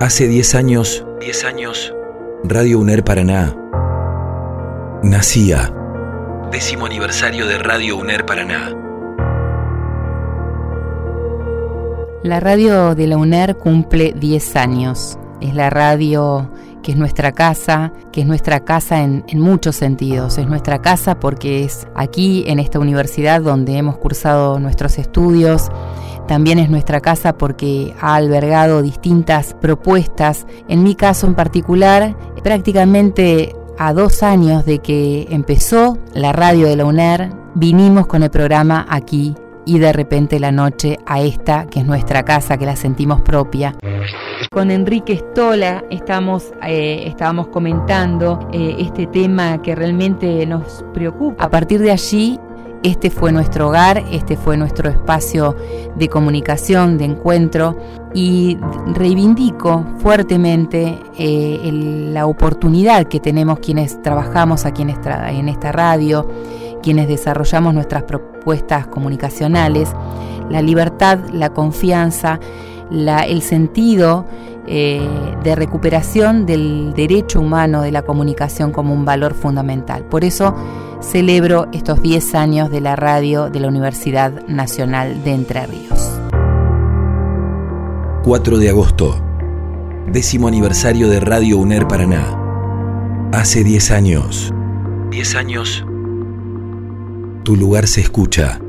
Hace 10 años, 10 años, Radio UNER Paraná nacía. Décimo aniversario de Radio UNER Paraná. La radio de la UNER cumple 10 años. Es la radio que es nuestra casa, que es nuestra casa en, muchos sentidos. Es nuestra casa porque es aquí, en esta universidad donde hemos cursado nuestros estudios. También es nuestra casa porque ha albergado distintas propuestas. En mi caso en particular, prácticamente a dos años de que empezó la radio de la UNER, vinimos con el programa aquí y de repente la noche a esta, que es nuestra casa, que la sentimos propia. Con Enrique Stola estamos, eh, estábamos comentando eh, este tema que realmente nos preocupa. A partir de allí, este fue nuestro hogar, este fue nuestro espacio de comunicación, de encuentro y reivindico fuertemente eh, el, la oportunidad que tenemos quienes trabajamos aquí en esta, en esta radio, quienes desarrollamos nuestras propuestas comunicacionales, la libertad, la confianza, la, el sentido eh, de recuperación del derecho humano de la comunicación como un valor fundamental. Por eso celebro estos 10 años de la radio de la Universidad Nacional de Entre Ríos. 4 de agosto, décimo aniversario de Radio UNER Paraná. Hace 10 años. 10 años. Tu lugar se escucha.